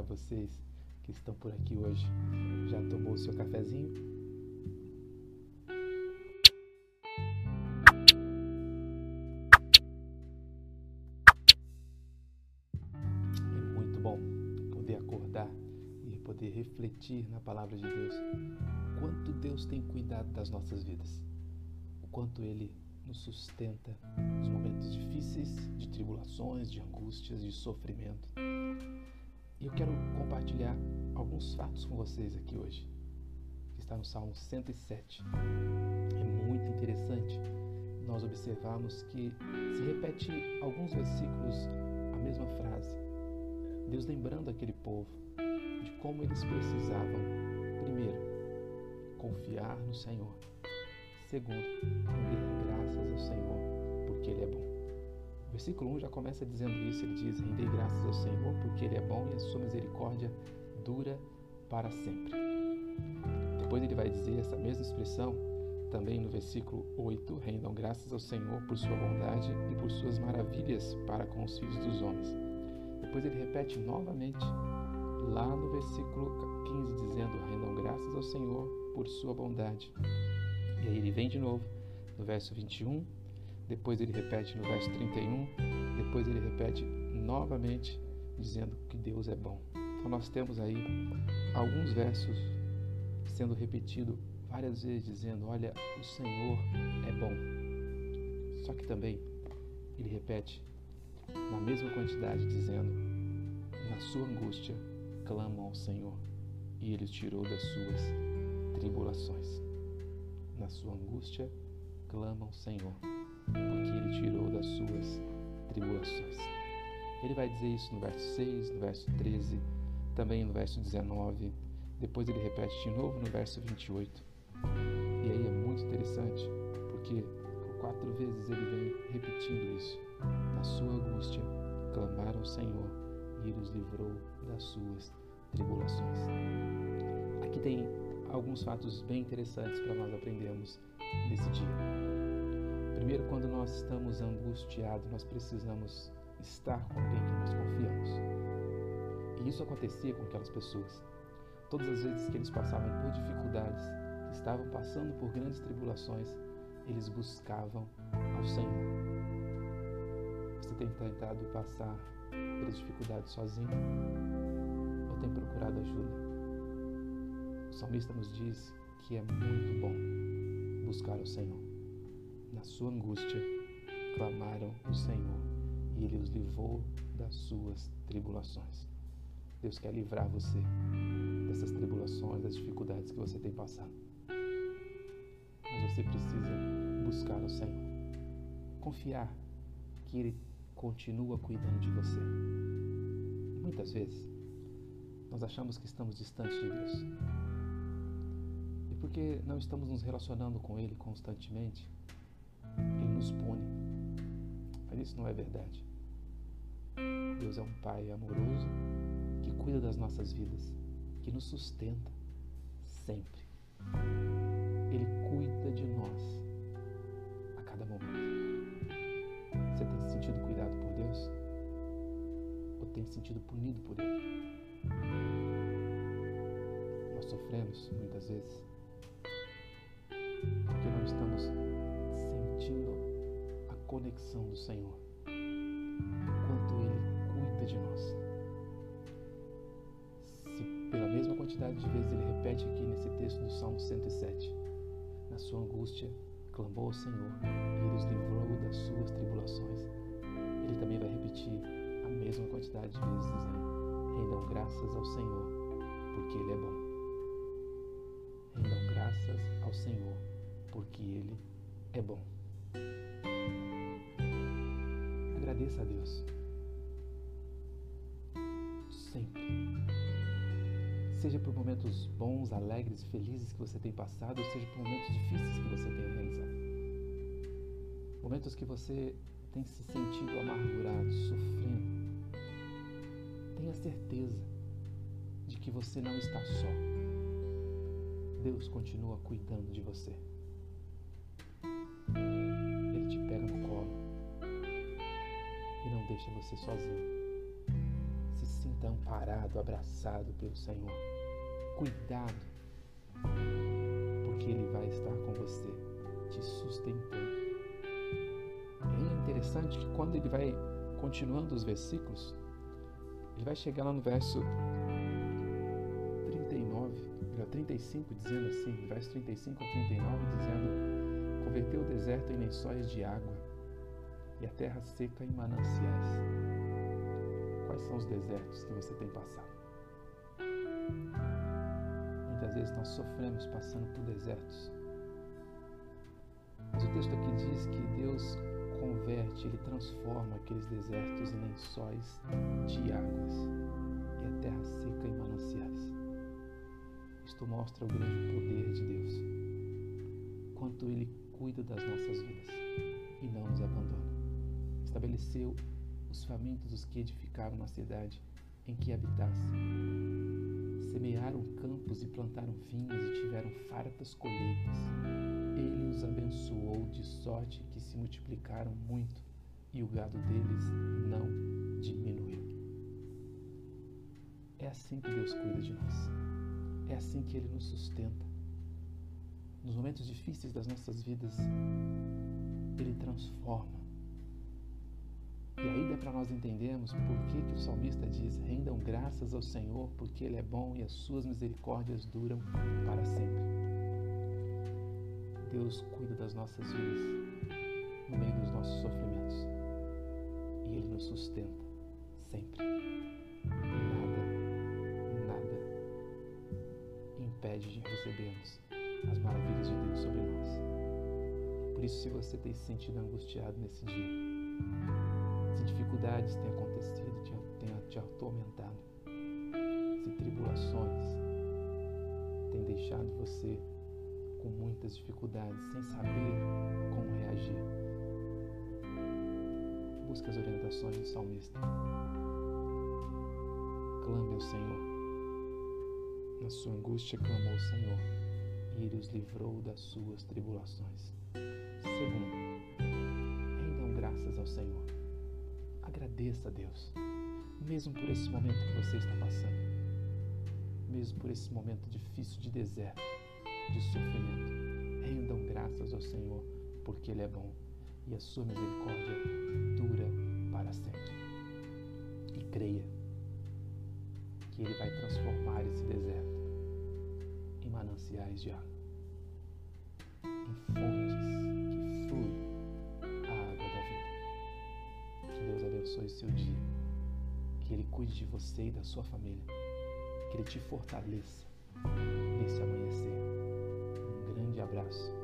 para vocês que estão por aqui hoje. Já tomou o seu cafezinho? É muito bom poder acordar e poder refletir na palavra de Deus. Quanto Deus tem cuidado das nossas vidas. O quanto Ele nos sustenta nos momentos difíceis, de tribulações, de angústias, de sofrimento. E eu quero compartilhar alguns fatos com vocês aqui hoje, que está no Salmo 107. É muito interessante nós observarmos que se repete alguns versículos a mesma frase. Deus lembrando aquele povo de como eles precisavam, primeiro, confiar no Senhor. Segundo, render graças ao Senhor, versículo 1 já começa dizendo isso, ele diz, rendei graças ao Senhor, porque Ele é bom e a sua misericórdia dura para sempre. Depois ele vai dizer essa mesma expressão também no versículo 8: rendam graças ao Senhor por sua bondade e por suas maravilhas para com os filhos dos homens. Depois ele repete novamente lá no versículo 15, dizendo: rendam graças ao Senhor por sua bondade. E aí ele vem de novo no verso 21, depois ele repete no verso 31, depois ele repete novamente dizendo que Deus é bom. Então nós temos aí alguns versos sendo repetido várias vezes dizendo: "Olha, o Senhor é bom". Só que também ele repete na mesma quantidade dizendo: "Na sua angústia clamam ao Senhor, e ele os tirou das suas tribulações". Na sua angústia clamam ao Senhor, porque ele tirou das suas tribulações. Ele vai dizer isso no verso 6, no verso 13, também no verso 19, depois ele repete de novo no verso 28. E aí é muito interessante, porque por quatro vezes ele vem repetindo isso. Na sua angústia, clamaram ao Senhor e ele os livrou das suas tribulações. Aqui tem alguns fatos bem interessantes para nós aprendermos nesse dia. Primeiro, quando nós estamos angustiados, nós precisamos estar com alguém que nós confiamos. E isso acontecia com aquelas pessoas. Todas as vezes que eles passavam por dificuldades, que estavam passando por grandes tribulações, eles buscavam ao Senhor. Você tem tentado passar pelas dificuldades sozinho ou tem procurado ajuda? O salmista nos diz que é muito bom buscar o Senhor. Na sua angústia, clamaram o Senhor e ele os livrou das suas tribulações. Deus quer livrar você dessas tribulações, das dificuldades que você tem passado. Mas você precisa buscar o Senhor. Confiar que Ele continua cuidando de você. Muitas vezes, nós achamos que estamos distantes de Deus. E porque não estamos nos relacionando com Ele constantemente, Ele nos pune. Mas isso não é verdade. Deus é um Pai amoroso que cuida das nossas vidas, que nos sustenta sempre. Ele cuida de nós a cada momento. Você tem se sentido cuidado por Deus? Ou tem se sentido punido por Ele? Nós sofremos muitas vezes conexão do Senhor, o quanto Ele cuida de nós. Se pela mesma quantidade de vezes Ele repete aqui nesse texto do Salmo 107, na sua angústia, clamou ao Senhor e Ele os livrou das suas tribulações. Ele também vai repetir a mesma quantidade de vezes, dizendo: Rendam graças ao Senhor, porque Ele é bom. Rendam graças ao Senhor, porque Ele é bom. Sempre. Seja por momentos bons, alegres, felizes que você tem passado, ou seja por momentos difíceis que você tenha realizado. Momentos que você tem se sentido amargurado, sofrendo. Tenha certeza de que você não está só. Deus continua cuidando de você. Ele te pega no colo e não deixa você sozinho. Sinta amparado, abraçado pelo Senhor. Cuidado, porque Ele vai estar com você, te sustentando. É interessante que quando ele vai continuando os versículos, ele vai chegar lá no verso 39, 35, dizendo assim, verso 35 ao 39, dizendo: Converteu o deserto em lençóis de água e a terra seca em mananciais. Quais são os desertos que você tem passado? Muitas vezes nós sofremos passando por desertos. Mas o texto aqui diz que Deus converte, Ele transforma aqueles desertos em lençóis de águas e a terra seca em mananciais. Isto mostra o grande poder de Deus, quanto Ele cuida das nossas vidas e não nos abandona. Estabeleceu os famintos os que edificaram na cidade em que habitassem semearam campos e plantaram vinhas e tiveram fartas colheitas. Ele os abençoou de sorte que se multiplicaram muito e o gado deles não diminuiu. É assim que Deus cuida de nós. É assim que Ele nos sustenta. Nos momentos difíceis das nossas vidas, Ele transforma para nós entendermos por que, que o salmista diz: rendam graças ao Senhor, porque Ele é bom e as suas misericórdias duram para sempre. Deus cuida das nossas vidas no meio dos nossos sofrimentos e Ele nos sustenta sempre. Nada, nada impede de recebermos as maravilhas de Deus sobre nós. Por isso, se você tem se sentido angustiado nesse dia, dificuldades têm acontecido, têm te atormentado, se tribulações têm deixado você com muitas dificuldades, sem saber como reagir, busque as orientações do salmista. Clame ao Senhor. Na sua angústia clamou ao Senhor e ele os livrou das suas tribulações. Segundo, rendam graças ao Senhor Agradeça a Deus, mesmo por esse momento que você está passando, mesmo por esse momento difícil de deserto, de sofrimento. Rendam graças ao Senhor, porque Ele é bom e a sua misericórdia dura para sempre. E creia que Ele vai transformar esse deserto em mananciais de água, em fontes abençoe seu dia. Que Ele cuide de você e da sua família. Que Ele te fortaleça nesse amanhecer. Um grande abraço